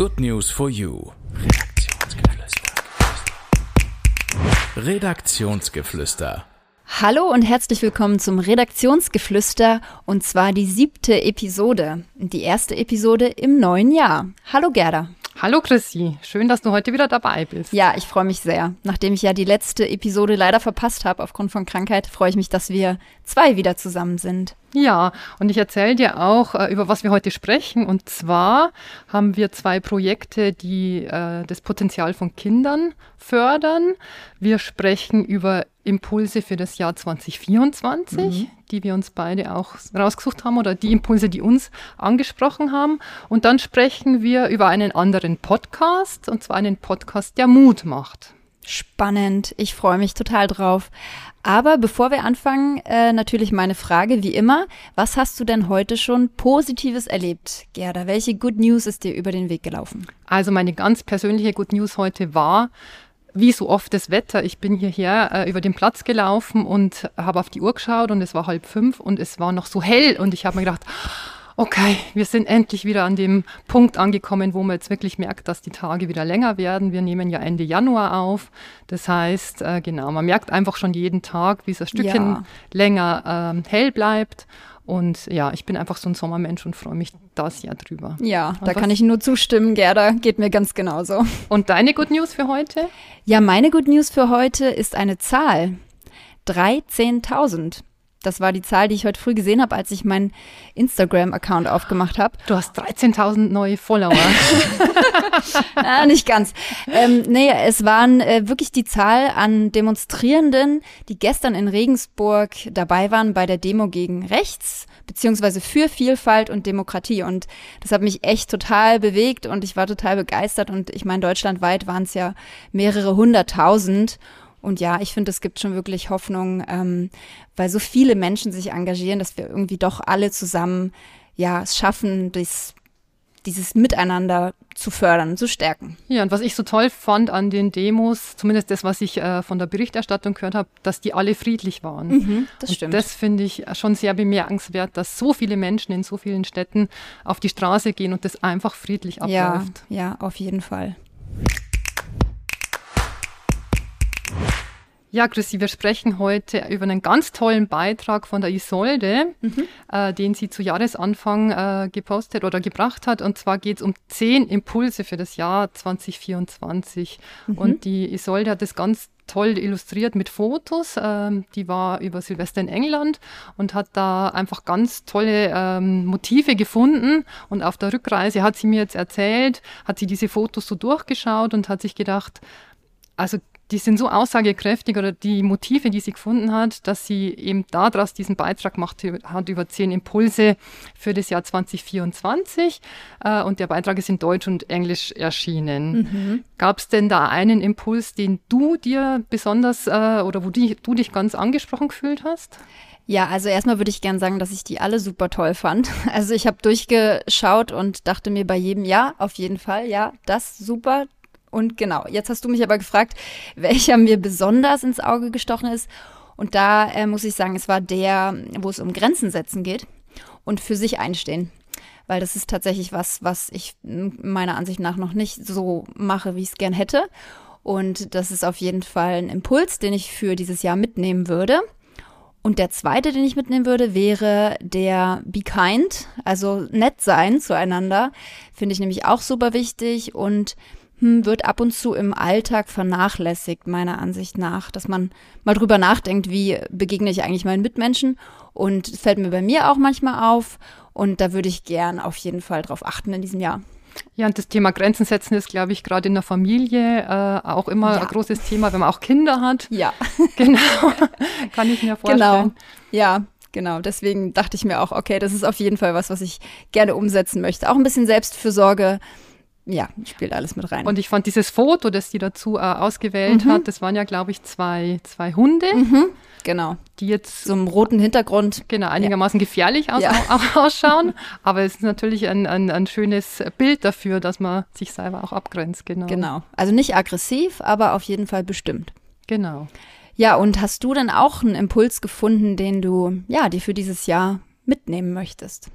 Good News for You. Redaktionsgeflüster. Hallo und herzlich willkommen zum Redaktionsgeflüster und zwar die siebte Episode, die erste Episode im neuen Jahr. Hallo Gerda. Hallo Chrissy, schön, dass du heute wieder dabei bist. Ja, ich freue mich sehr. Nachdem ich ja die letzte Episode leider verpasst habe aufgrund von Krankheit, freue ich mich, dass wir zwei wieder zusammen sind. Ja, und ich erzähle dir auch, äh, über was wir heute sprechen. Und zwar haben wir zwei Projekte, die äh, das Potenzial von Kindern fördern. Wir sprechen über Impulse für das Jahr 2024, mhm. die wir uns beide auch rausgesucht haben oder die Impulse, die uns angesprochen haben. Und dann sprechen wir über einen anderen Podcast, und zwar einen Podcast, der Mut macht. Spannend, ich freue mich total drauf. Aber bevor wir anfangen, äh, natürlich meine Frage, wie immer, was hast du denn heute schon Positives erlebt, Gerda? Welche Good News ist dir über den Weg gelaufen? Also meine ganz persönliche Good News heute war, wie so oft das Wetter. Ich bin hierher äh, über den Platz gelaufen und habe auf die Uhr geschaut und es war halb fünf und es war noch so hell und ich habe mir gedacht, okay, wir sind endlich wieder an dem Punkt angekommen, wo man jetzt wirklich merkt, dass die Tage wieder länger werden. Wir nehmen ja Ende Januar auf. Das heißt, äh, genau, man merkt einfach schon jeden Tag, wie es ein Stückchen ja. länger äh, hell bleibt. Und ja, ich bin einfach so ein Sommermensch und freue mich da sehr drüber. Ja, und da kann ich nur zustimmen, Gerda. Geht mir ganz genauso. Und deine Good News für heute? Ja, meine Good News für heute ist eine Zahl. 13.000. Das war die Zahl, die ich heute früh gesehen habe, als ich meinen Instagram-Account aufgemacht habe. Du hast 13.000 neue Follower. ah, nicht ganz. Ähm, nee, es waren äh, wirklich die Zahl an Demonstrierenden, die gestern in Regensburg dabei waren bei der Demo gegen Rechts, beziehungsweise für Vielfalt und Demokratie. Und das hat mich echt total bewegt und ich war total begeistert. Und ich meine, deutschlandweit waren es ja mehrere hunderttausend. Und ja, ich finde, es gibt schon wirklich Hoffnung, ähm, weil so viele Menschen sich engagieren, dass wir irgendwie doch alle zusammen ja es schaffen, das, dieses Miteinander zu fördern, zu stärken. Ja, und was ich so toll fand an den Demos, zumindest das, was ich äh, von der Berichterstattung gehört habe, dass die alle friedlich waren. Mhm, das und stimmt. Das finde ich schon sehr bemerkenswert, dass so viele Menschen in so vielen Städten auf die Straße gehen und das einfach friedlich abläuft. Ja, ja, auf jeden Fall. Ja, Chrissy, wir sprechen heute über einen ganz tollen Beitrag von der Isolde, mhm. äh, den sie zu Jahresanfang äh, gepostet oder gebracht hat. Und zwar geht es um zehn Impulse für das Jahr 2024. Mhm. Und die Isolde hat das ganz toll illustriert mit Fotos. Ähm, die war über Silvester in England und hat da einfach ganz tolle ähm, Motive gefunden. Und auf der Rückreise hat sie mir jetzt erzählt, hat sie diese Fotos so durchgeschaut und hat sich gedacht, also die sind so aussagekräftig oder die Motive, die sie gefunden hat, dass sie eben daraus diesen Beitrag gemacht hat über zehn Impulse für das Jahr 2024. Äh, und der Beitrag ist in Deutsch und Englisch erschienen. Mhm. Gab es denn da einen Impuls, den du dir besonders äh, oder wo die, du dich ganz angesprochen gefühlt hast? Ja, also erstmal würde ich gerne sagen, dass ich die alle super toll fand. Also ich habe durchgeschaut und dachte mir bei jedem Ja, auf jeden Fall, ja, das super, und genau, jetzt hast du mich aber gefragt, welcher mir besonders ins Auge gestochen ist. Und da äh, muss ich sagen, es war der, wo es um Grenzen setzen geht und für sich einstehen. Weil das ist tatsächlich was, was ich meiner Ansicht nach noch nicht so mache, wie ich es gern hätte. Und das ist auf jeden Fall ein Impuls, den ich für dieses Jahr mitnehmen würde. Und der zweite, den ich mitnehmen würde, wäre der Be Kind, also nett sein zueinander. Finde ich nämlich auch super wichtig und wird ab und zu im Alltag vernachlässigt, meiner Ansicht nach, dass man mal drüber nachdenkt, wie begegne ich eigentlich meinen Mitmenschen und fällt mir bei mir auch manchmal auf und da würde ich gern auf jeden Fall drauf achten in diesem Jahr. Ja, und das Thema Grenzen setzen ist, glaube ich, gerade in der Familie äh, auch immer ja. ein großes Thema, wenn man auch Kinder hat. Ja. Genau. Kann ich mir vorstellen. Genau. Ja, genau. Deswegen dachte ich mir auch, okay, das ist auf jeden Fall was, was ich gerne umsetzen möchte. Auch ein bisschen Selbstfürsorge ja, spielt alles mit rein. Und ich fand dieses Foto, das die dazu äh, ausgewählt mhm. hat, das waren ja, glaube ich, zwei, zwei Hunde. Mhm. Genau. Die jetzt so einem roten Hintergrund. Genau, einigermaßen ja. gefährlich aus, ja. auch, ausschauen. Aber es ist natürlich ein, ein, ein schönes Bild dafür, dass man sich selber auch abgrenzt. Genau. Genau. Also nicht aggressiv, aber auf jeden Fall bestimmt. Genau. Ja, und hast du denn auch einen Impuls gefunden, den du, ja, die für dieses Jahr mitnehmen möchtest?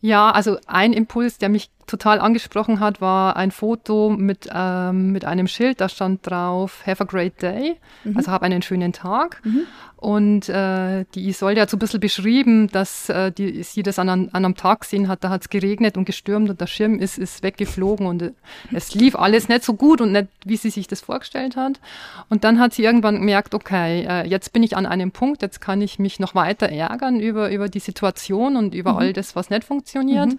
Ja, also ein Impuls, der mich total angesprochen hat, war ein Foto mit, ähm, mit einem Schild, da stand drauf, Have a great day, mhm. also hab einen schönen Tag. Mhm. Und äh, die Isolde hat so ein bisschen beschrieben, dass äh, die, sie das an, an einem Tag gesehen hat, da hat es geregnet und gestürmt und der Schirm ist, ist weggeflogen und äh, es lief alles nicht so gut und nicht, wie sie sich das vorgestellt hat. Und dann hat sie irgendwann gemerkt, okay, äh, jetzt bin ich an einem Punkt, jetzt kann ich mich noch weiter ärgern über, über die Situation und über mhm. all das, was nicht funktioniert. Mhm.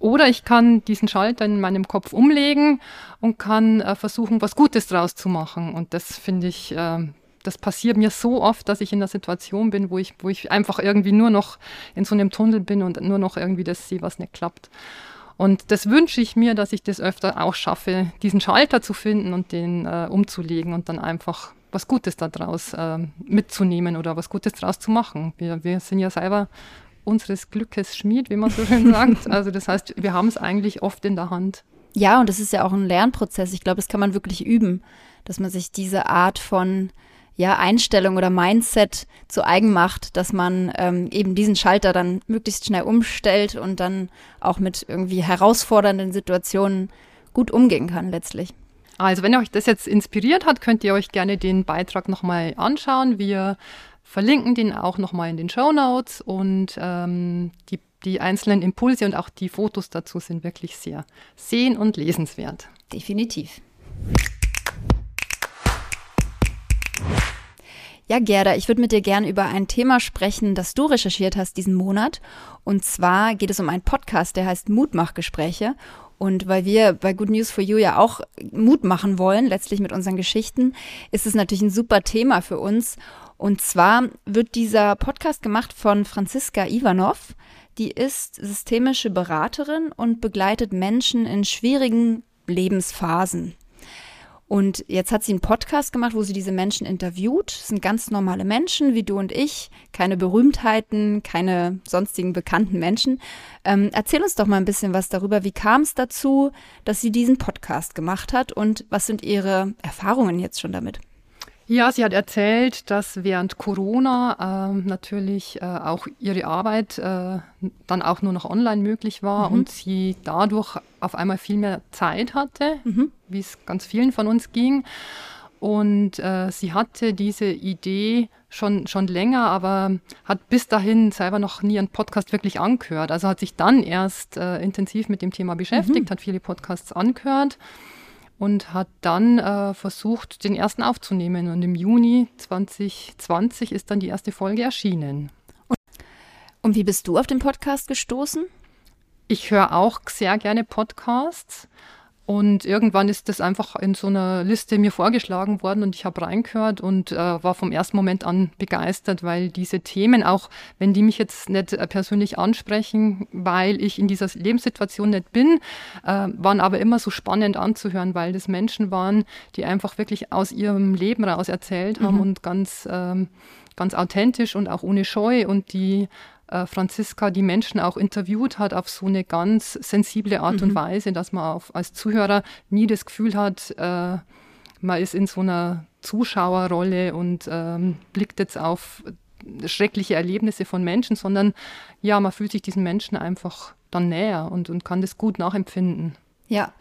Oder ich kann diesen Schalter in meinem Kopf umlegen und kann äh, versuchen, was Gutes draus zu machen. Und das finde ich, äh, das passiert mir so oft, dass ich in der Situation bin, wo ich, wo ich einfach irgendwie nur noch in so einem Tunnel bin und nur noch irgendwie das sehe, was nicht klappt. Und das wünsche ich mir, dass ich das öfter auch schaffe, diesen Schalter zu finden und den äh, umzulegen und dann einfach was Gutes daraus äh, mitzunehmen oder was Gutes daraus zu machen. Wir, wir sind ja selber unseres Glückes Schmied, wie man so schön sagt. Also das heißt, wir haben es eigentlich oft in der Hand. Ja, und das ist ja auch ein Lernprozess. Ich glaube, das kann man wirklich üben, dass man sich diese Art von ja, Einstellung oder Mindset zu eigen macht, dass man ähm, eben diesen Schalter dann möglichst schnell umstellt und dann auch mit irgendwie herausfordernden Situationen gut umgehen kann letztlich. Also wenn euch das jetzt inspiriert hat, könnt ihr euch gerne den Beitrag nochmal anschauen. Wir verlinken den auch nochmal in den Show Notes und ähm, die, die einzelnen Impulse und auch die Fotos dazu sind wirklich sehr sehen- und lesenswert. Definitiv. Ja, Gerda, ich würde mit dir gerne über ein Thema sprechen, das du recherchiert hast diesen Monat. Und zwar geht es um einen Podcast, der heißt Mutmachgespräche. Und weil wir bei Good News for You ja auch Mut machen wollen, letztlich mit unseren Geschichten, ist es natürlich ein super Thema für uns. Und zwar wird dieser Podcast gemacht von Franziska Ivanov. Die ist systemische Beraterin und begleitet Menschen in schwierigen Lebensphasen. Und jetzt hat sie einen Podcast gemacht, wo sie diese Menschen interviewt. Das sind ganz normale Menschen wie du und ich, keine Berühmtheiten, keine sonstigen bekannten Menschen. Ähm, erzähl uns doch mal ein bisschen was darüber. Wie kam es dazu, dass sie diesen Podcast gemacht hat und was sind ihre Erfahrungen jetzt schon damit? Ja, sie hat erzählt, dass während Corona äh, natürlich äh, auch ihre Arbeit äh, dann auch nur noch online möglich war mhm. und sie dadurch auf einmal viel mehr Zeit hatte, mhm. wie es ganz vielen von uns ging. Und äh, sie hatte diese Idee schon, schon länger, aber hat bis dahin selber noch nie einen Podcast wirklich angehört. Also hat sich dann erst äh, intensiv mit dem Thema beschäftigt, mhm. hat viele Podcasts angehört und hat dann äh, versucht, den ersten aufzunehmen. Und im Juni 2020 ist dann die erste Folge erschienen. Und wie bist du auf den Podcast gestoßen? Ich höre auch sehr gerne Podcasts und irgendwann ist das einfach in so einer Liste mir vorgeschlagen worden und ich habe reingehört und äh, war vom ersten Moment an begeistert, weil diese Themen, auch wenn die mich jetzt nicht äh, persönlich ansprechen, weil ich in dieser Lebenssituation nicht bin, äh, waren aber immer so spannend anzuhören, weil das Menschen waren, die einfach wirklich aus ihrem Leben raus erzählt haben mhm. und ganz, ähm, ganz authentisch und auch ohne Scheu und die äh, Franziska die Menschen auch interviewt hat auf so eine ganz sensible Art mhm. und Weise, dass man auf, als Zuhörer nie das Gefühl hat, äh, man ist in so einer Zuschauerrolle und ähm, blickt jetzt auf schreckliche Erlebnisse von Menschen, sondern ja, man fühlt sich diesen Menschen einfach dann näher und, und kann das gut nachempfinden. Ja,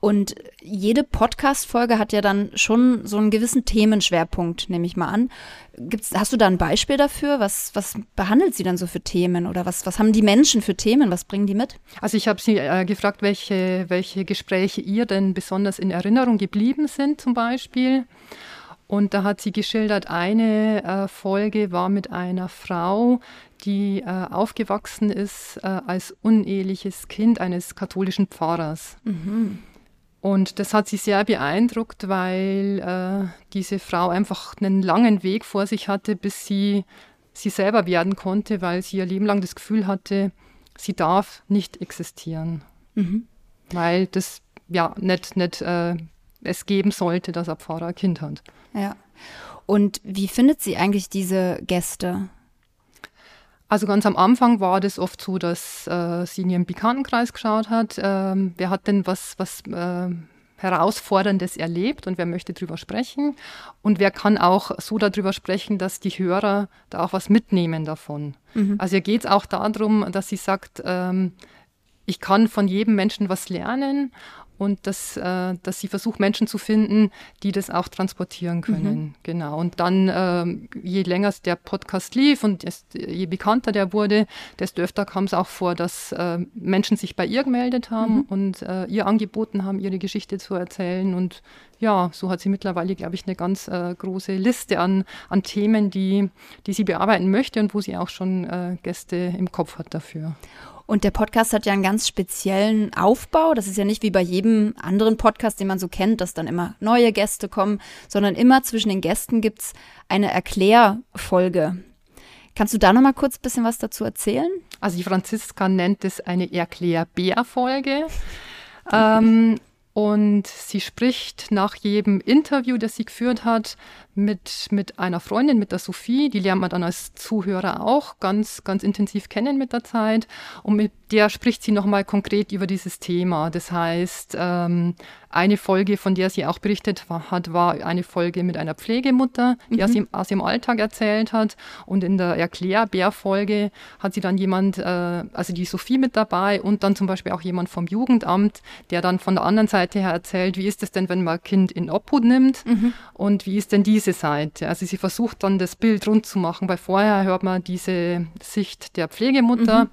und jede Podcast-Folge hat ja dann schon so einen gewissen Themenschwerpunkt, nehme ich mal an. Gibt's, hast du da ein Beispiel dafür? Was, was behandelt sie dann so für Themen oder was, was haben die Menschen für Themen? Was bringen die mit? Also ich habe sie äh, gefragt, welche, welche Gespräche ihr denn besonders in Erinnerung geblieben sind zum Beispiel. Und da hat sie geschildert, eine äh, Folge war mit einer Frau, die äh, aufgewachsen ist äh, als uneheliches Kind eines katholischen Pfarrers. Mhm. Und das hat sie sehr beeindruckt, weil äh, diese Frau einfach einen langen Weg vor sich hatte, bis sie sie selber werden konnte, weil sie ihr Leben lang das Gefühl hatte, sie darf nicht existieren. Mhm. Weil das ja nicht, nicht äh, es geben sollte, dass ein Pfarrer ein Kind hat. Ja. Und wie findet sie eigentlich diese Gäste? Also ganz am Anfang war das oft so, dass äh, sie in ihrem Bekanntenkreis geschaut hat, ähm, wer hat denn was, was äh, Herausforderndes erlebt und wer möchte darüber sprechen und wer kann auch so darüber sprechen, dass die Hörer da auch was mitnehmen davon. Mhm. Also ihr geht es auch darum, dass sie sagt, ähm, ich kann von jedem Menschen was lernen und dass, äh, dass sie versucht, Menschen zu finden, die das auch transportieren können. Mhm. Genau. Und dann, ähm, je länger der Podcast lief und je bekannter der wurde, desto öfter kam es auch vor, dass äh, Menschen sich bei ihr gemeldet haben mhm. und äh, ihr angeboten haben, ihre Geschichte zu erzählen. Und ja, so hat sie mittlerweile, glaube ich, eine ganz äh, große Liste an, an Themen, die, die sie bearbeiten möchte und wo sie auch schon äh, Gäste im Kopf hat dafür. Und der Podcast hat ja einen ganz speziellen Aufbau. Das ist ja nicht wie bei jedem anderen Podcast, den man so kennt, dass dann immer neue Gäste kommen, sondern immer zwischen den Gästen gibt es eine Erklärfolge. Kannst du da noch mal kurz ein bisschen was dazu erzählen? Also die Franziska nennt es eine Erklärbär-Folge. ähm, und sie spricht nach jedem Interview, das sie geführt hat, mit, mit einer Freundin, mit der Sophie, die lernt man dann als Zuhörer auch ganz, ganz intensiv kennen mit der Zeit. Und mit der spricht sie nochmal konkret über dieses Thema. Das heißt, ähm, eine Folge, von der sie auch berichtet hat, war eine Folge mit einer Pflegemutter, die mhm. aus, ihrem, aus, ihrem, Alltag erzählt hat. Und in der Erklärbär-Folge hat sie dann jemand, äh, also die Sophie mit dabei und dann zum Beispiel auch jemand vom Jugendamt, der dann von der anderen Seite her erzählt, wie ist es denn, wenn man ein Kind in Obhut nimmt mhm. und wie ist denn diese diese Seite. Also sie versucht dann das Bild rund zu machen, weil vorher hört man diese Sicht der Pflegemutter, mhm.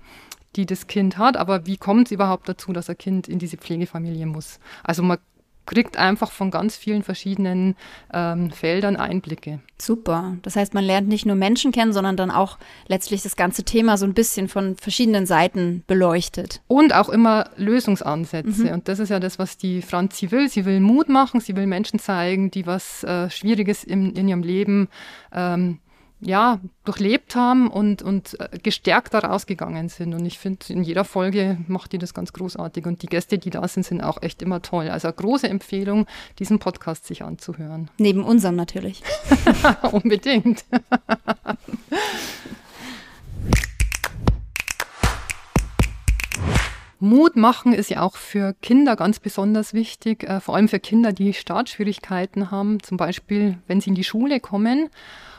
die das Kind hat, aber wie kommt es überhaupt dazu, dass ein Kind in diese Pflegefamilie muss? Also man kriegt einfach von ganz vielen verschiedenen ähm, Feldern Einblicke. Super. Das heißt, man lernt nicht nur Menschen kennen, sondern dann auch letztlich das ganze Thema so ein bisschen von verschiedenen Seiten beleuchtet. Und auch immer Lösungsansätze. Mhm. Und das ist ja das, was die Franzi will. Sie will Mut machen, sie will Menschen zeigen, die was äh, Schwieriges in, in ihrem Leben ähm, ja, durchlebt haben und, und äh, gestärkt daraus gegangen sind. Und ich finde, in jeder Folge macht die das ganz großartig. Und die Gäste, die da sind, sind auch echt immer toll. Also eine große Empfehlung, diesen Podcast sich anzuhören. Neben unserem natürlich. Unbedingt. Mut machen ist ja auch für Kinder ganz besonders wichtig, äh, vor allem für Kinder, die Startschwierigkeiten haben, zum Beispiel wenn sie in die Schule kommen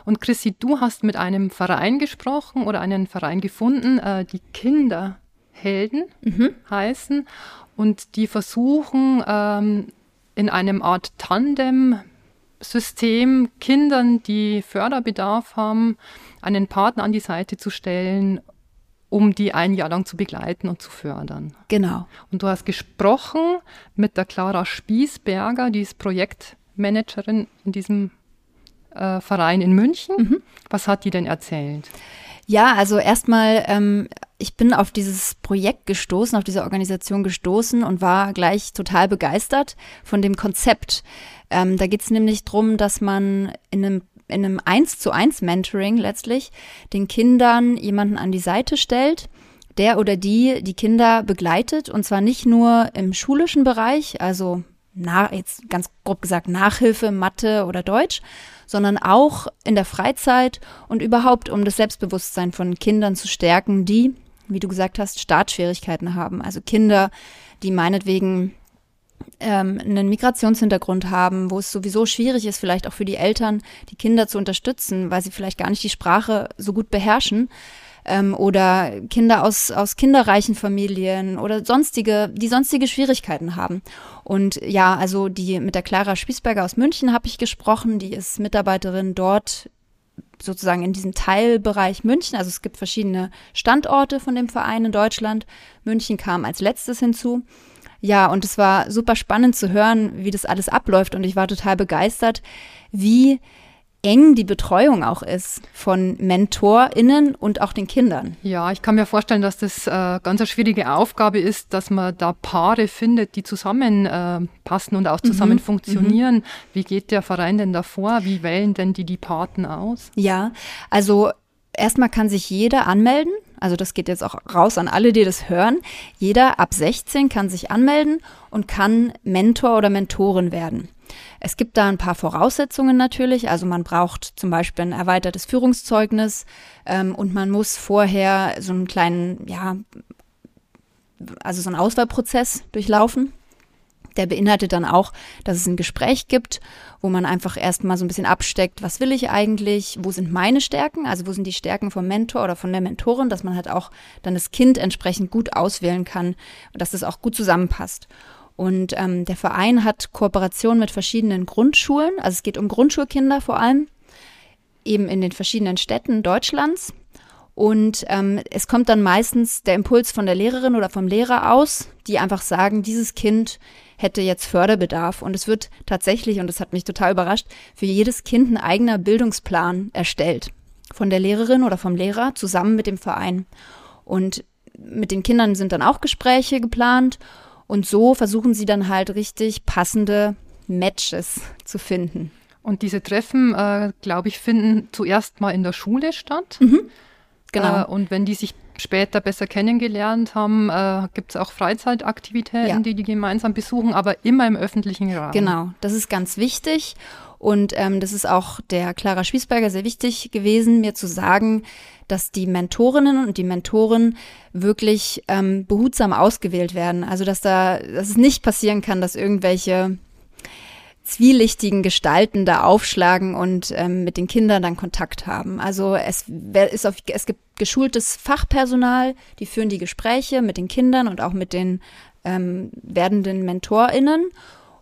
und Chrissy, du hast mit einem Verein gesprochen oder einen Verein gefunden, äh, die Kinderhelden mhm. heißen. Und die versuchen ähm, in einem Art Tandem-System Kindern, die Förderbedarf haben, einen Partner an die Seite zu stellen, um die ein Jahr lang zu begleiten und zu fördern. Genau. Und du hast gesprochen mit der Clara Spiesberger, die ist Projektmanagerin in diesem äh, Verein in München. Mhm. Was hat die denn erzählt? Ja, also erstmal, ähm, ich bin auf dieses Projekt gestoßen, auf diese Organisation gestoßen und war gleich total begeistert von dem Konzept. Ähm, da geht es nämlich darum, dass man in einem in einem 1 zu 1 Mentoring letztlich den Kindern jemanden an die Seite stellt, der oder die die Kinder begleitet und zwar nicht nur im schulischen Bereich, also na, jetzt ganz grob gesagt Nachhilfe, Mathe oder Deutsch, sondern auch in der Freizeit und überhaupt, um das Selbstbewusstsein von Kindern zu stärken, die, wie du gesagt hast, Startschwierigkeiten haben. Also Kinder, die meinetwegen ähm, einen Migrationshintergrund haben, wo es sowieso schwierig ist, vielleicht auch für die Eltern, die Kinder zu unterstützen, weil sie vielleicht gar nicht die Sprache so gut beherrschen ähm, oder Kinder aus, aus kinderreichen Familien oder sonstige, die sonstige Schwierigkeiten haben. Und ja, also die mit der Clara Spießberger aus München habe ich gesprochen, die ist Mitarbeiterin dort sozusagen in diesem Teilbereich München. Also es gibt verschiedene Standorte von dem Verein in Deutschland. München kam als letztes hinzu. Ja, und es war super spannend zu hören, wie das alles abläuft. Und ich war total begeistert, wie eng die Betreuung auch ist von MentorInnen und auch den Kindern. Ja, ich kann mir vorstellen, dass das äh, ganz eine schwierige Aufgabe ist, dass man da Paare findet, die zusammenpassen äh, und auch zusammen mhm. funktionieren. Mhm. Wie geht der Verein denn da vor? Wie wählen denn die die Paten aus? Ja, also erstmal kann sich jeder anmelden. Also das geht jetzt auch raus an alle, die das hören. Jeder ab 16 kann sich anmelden und kann Mentor oder Mentorin werden. Es gibt da ein paar Voraussetzungen natürlich. Also man braucht zum Beispiel ein erweitertes Führungszeugnis ähm, und man muss vorher so einen kleinen, ja, also so einen Auswahlprozess durchlaufen. Der beinhaltet dann auch, dass es ein Gespräch gibt, wo man einfach erstmal so ein bisschen absteckt, was will ich eigentlich, wo sind meine Stärken, also wo sind die Stärken vom Mentor oder von der Mentorin, dass man halt auch dann das Kind entsprechend gut auswählen kann und dass das auch gut zusammenpasst. Und ähm, der Verein hat Kooperation mit verschiedenen Grundschulen, also es geht um Grundschulkinder vor allem, eben in den verschiedenen Städten Deutschlands. Und ähm, es kommt dann meistens der Impuls von der Lehrerin oder vom Lehrer aus, die einfach sagen, dieses Kind hätte jetzt Förderbedarf. Und es wird tatsächlich, und das hat mich total überrascht, für jedes Kind ein eigener Bildungsplan erstellt. Von der Lehrerin oder vom Lehrer zusammen mit dem Verein. Und mit den Kindern sind dann auch Gespräche geplant. Und so versuchen sie dann halt richtig passende Matches zu finden. Und diese Treffen, äh, glaube ich, finden zuerst mal in der Schule statt. Mhm. Genau. Äh, und wenn die sich später besser kennengelernt haben, äh, gibt es auch Freizeitaktivitäten, Ja. die die gemeinsam besuchen, aber immer im öffentlichen Rahmen. Genau, das ist ganz wichtig. Und ähm, das ist auch der Clara Schwiesberger sehr wichtig gewesen, mir zu sagen, dass die Mentorinnen und die Mentoren wirklich ähm, behutsam ausgewählt werden. Also dass da, dass es nicht passieren kann, dass irgendwelche zwielichtigen Gestalten da aufschlagen und ähm, mit den Kindern dann Kontakt haben. Also es ist auf, es gibt geschultes Fachpersonal, die führen die Gespräche mit den Kindern und auch mit den ähm, werdenden MentorInnen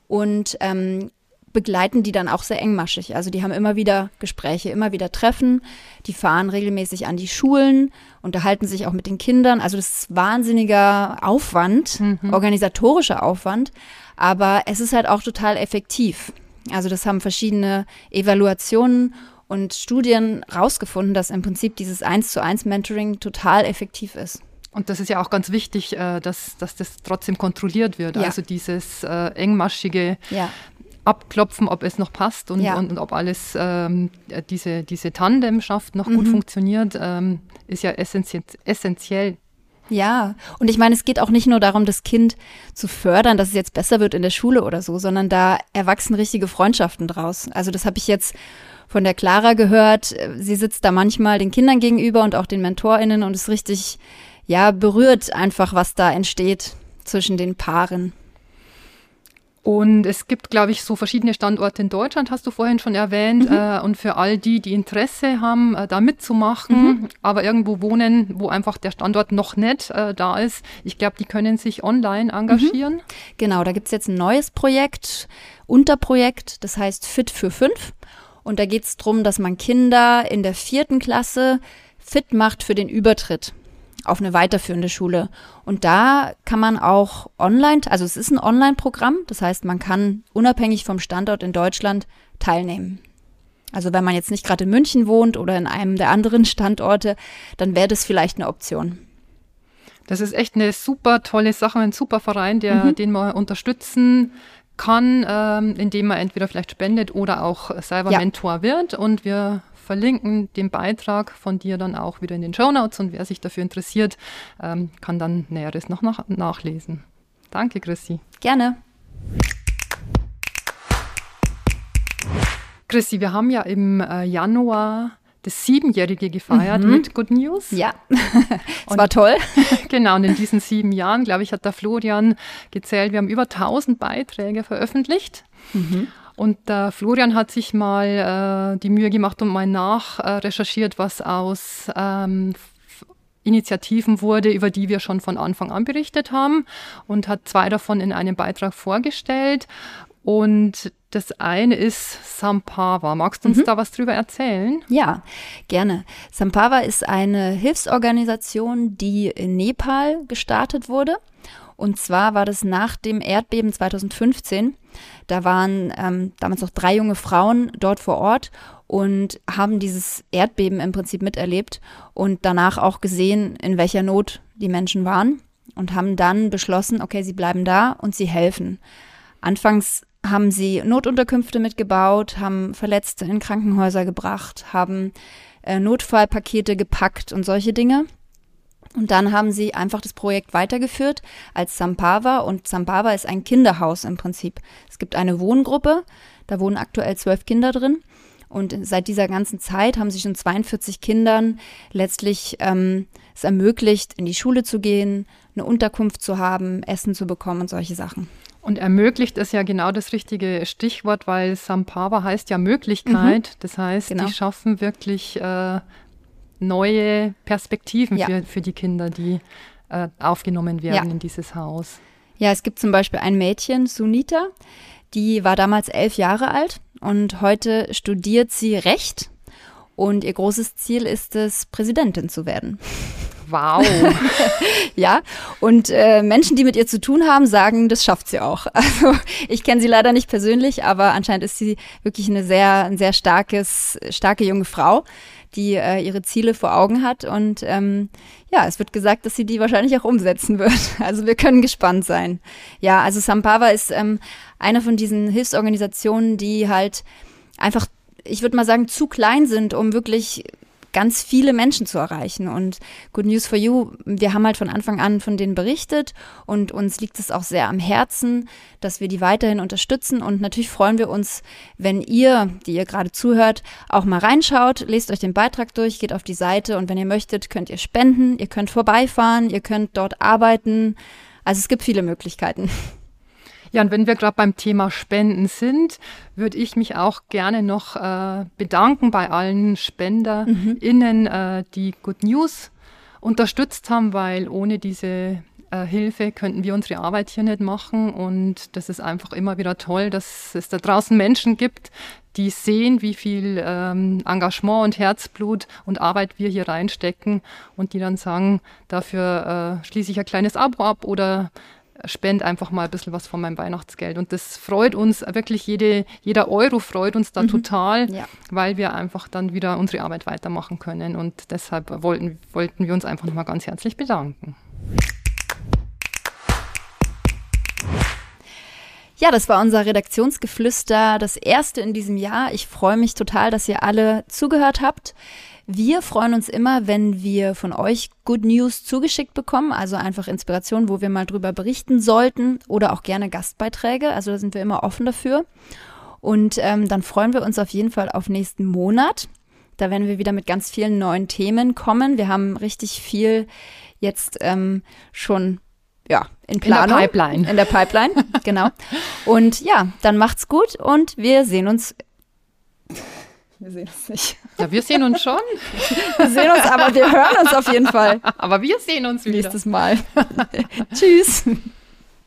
und ähm, begleiten die dann auch sehr engmaschig. Also die haben immer wieder Gespräche, immer wieder Treffen, die fahren regelmäßig an die Schulen, unterhalten sich auch mit den Kindern. Also das ist wahnsinniger Aufwand, organisatorischer Aufwand, aber es ist halt auch total effektiv. Also das haben verschiedene Evaluationen und Studien rausgefunden, dass im Prinzip dieses 1 zu 1 Mentoring total effektiv ist. Und das ist ja auch ganz wichtig, äh, dass, dass das trotzdem kontrolliert wird. Ja. Also dieses äh, engmaschige Ja. Abklopfen, ob es noch passt und, Ja. und, und ob alles, ähm, äh, diese, diese Tandemschaft noch gut Mhm. funktioniert, ähm, ist ja essentie essentiell. Ja, und ich meine, es geht auch nicht nur darum, das Kind zu fördern, dass es jetzt besser wird in der Schule oder so, sondern da erwachsen richtige Freundschaften draus. Also das habe ich jetzt von der Clara gehört. Sie sitzt da manchmal den Kindern gegenüber und auch den MentorInnen und ist richtig, ja, berührt einfach, was da entsteht zwischen den Paaren. Und es gibt, glaube ich, so verschiedene Standorte in Deutschland, hast du vorhin schon erwähnt. Mhm. Äh, und für all die, die Interesse haben, äh, da mitzumachen, Mhm. aber irgendwo wohnen, wo einfach der Standort noch nicht äh, da ist, ich glaube, die können sich online engagieren. Genau, da gibt's jetzt ein neues Projekt, Unterprojekt, das heißt Fit für fünf. Und da geht's drum, dass man Kinder in der vierten Klasse fit macht für den Übertritt auf eine weiterführende Schule. Und da kann man auch online, also es ist ein Online-Programm, das heißt, man kann unabhängig vom Standort in Deutschland teilnehmen. Also wenn man jetzt nicht gerade in München wohnt oder in einem der anderen Standorte, dann wäre das vielleicht eine Option. Das ist echt eine super tolle Sache, ein super Verein, der, Mhm. den man unterstützen kann, ähm, indem man entweder vielleicht spendet oder auch selber Ja. Mentor wird. Und wir verlinken den Beitrag von dir dann auch wieder in den Show Notes und wer sich dafür interessiert, ähm, kann dann Näheres noch nach nachlesen. Danke, Chrissy. Gerne. Chrissy, wir haben ja im äh, Januar das Siebenjährige gefeiert mit Good News. Ja, es war toll. Genau, und in diesen sieben Jahren, glaube ich, hat der Florian gezählt, wir haben über 1000 Beiträge veröffentlicht. Und der Florian hat sich mal äh, die Mühe gemacht und mal nachrecherchiert, was aus ähm, Initiativen wurde, über die wir schon von Anfang an berichtet haben und hat zwei davon in einem Beitrag vorgestellt. Und das eine ist Sampava. Magst du uns da was drüber erzählen? Ja, gerne. Sampava ist eine Hilfsorganisation, die in Nepal gestartet wurde. Und zwar war das nach dem Erdbeben 2015. Da waren ähm, damals noch drei junge Frauen dort vor Ort und haben dieses Erdbeben im Prinzip miterlebt und danach auch gesehen, in welcher Not die Menschen waren und haben dann beschlossen, okay, sie bleiben da und sie helfen. Anfangs haben sie Notunterkünfte mitgebaut, haben Verletzte in Krankenhäuser gebracht, haben äh, Notfallpakete gepackt und solche Dinge. Und dann haben sie einfach das Projekt weitergeführt als Sampava. Und Sampava ist ein Kinderhaus im Prinzip. Es gibt eine Wohngruppe, da wohnen aktuell zwölf Kinder drin. Und seit dieser ganzen Zeit haben sie schon 42 Kindern letztlich ähm, es ermöglicht, in die Schule zu gehen, eine Unterkunft zu haben, Essen zu bekommen und solche Sachen. Und ermöglicht ist ja genau das richtige Stichwort, weil Sampava heißt ja Möglichkeit. Mhm. Das heißt, genau. die schaffen wirklich äh, neue Perspektiven ja. für, für die Kinder, die äh, aufgenommen werden ja. in dieses Haus. Ja, es gibt zum Beispiel ein Mädchen, Sunita, die war damals elf Jahre alt und heute studiert sie Recht und ihr großes Ziel ist es, Präsidentin zu werden. Wow. ja, und äh, Menschen, die mit ihr zu tun haben, sagen, das schafft sie auch. Also ich kenne sie leider nicht persönlich, aber anscheinend ist sie wirklich eine sehr, ein sehr starkes, starke junge Frau, die äh, ihre Ziele vor Augen hat. Und ähm, ja, es wird gesagt, dass sie die wahrscheinlich auch umsetzen wird. Also wir können gespannt sein. Ja, also Sampava ist ähm, eine von diesen Hilfsorganisationen, die halt einfach ich würde mal sagen, zu klein sind, um wirklich ganz viele Menschen zu erreichen. Und Good News for You, wir haben halt von Anfang an von denen berichtet und uns liegt es auch sehr am Herzen, dass wir die weiterhin unterstützen. Und natürlich freuen wir uns, wenn ihr, die ihr gerade zuhört, auch mal reinschaut, lest euch den Beitrag durch, geht auf die Seite und wenn ihr möchtet, könnt ihr spenden, ihr könnt vorbeifahren, ihr könnt dort arbeiten. Also es gibt viele Möglichkeiten. Ja, und wenn wir gerade beim Thema Spenden sind, würde ich mich auch gerne noch äh, bedanken bei allen SpenderInnen, mhm. äh, die Good News unterstützt haben, weil ohne diese äh, Hilfe könnten wir unsere Arbeit hier nicht machen. Und das ist einfach immer wieder toll, dass es da draußen Menschen gibt, die sehen, wie viel ähm, Engagement und Herzblut und Arbeit wir hier reinstecken und die dann sagen, dafür äh, schließe ich ein kleines Abo ab oder spend einfach mal ein bisschen was von meinem Weihnachtsgeld. Und das freut uns wirklich, jede, jeder Euro freut uns da mhm. total, ja. weil wir einfach dann wieder unsere Arbeit weitermachen können. Und deshalb wollten, wollten wir uns einfach nochmal ganz herzlich bedanken. Ja, das war unser Redaktionsgeflüster, das erste in diesem Jahr. Ich freue mich total, dass ihr alle zugehört habt. Wir freuen uns immer, wenn wir von euch Good News zugeschickt bekommen, also einfach Inspiration, wo wir mal drüber berichten sollten oder auch gerne Gastbeiträge. Also da sind wir immer offen dafür. Und ähm, dann freuen wir uns auf jeden Fall auf nächsten Monat. Da werden wir wieder mit ganz vielen neuen Themen kommen. Wir haben richtig viel jetzt ähm, schon ja, in Planung. In der Pipeline. In der Pipeline, genau. Und ja, dann macht's gut und wir sehen uns wir sehen uns nicht. Ja, wir sehen uns schon. Wir sehen uns, aber wir hören uns auf jeden Fall. Aber wir sehen uns wieder. Nächstes Mal. Tschüss.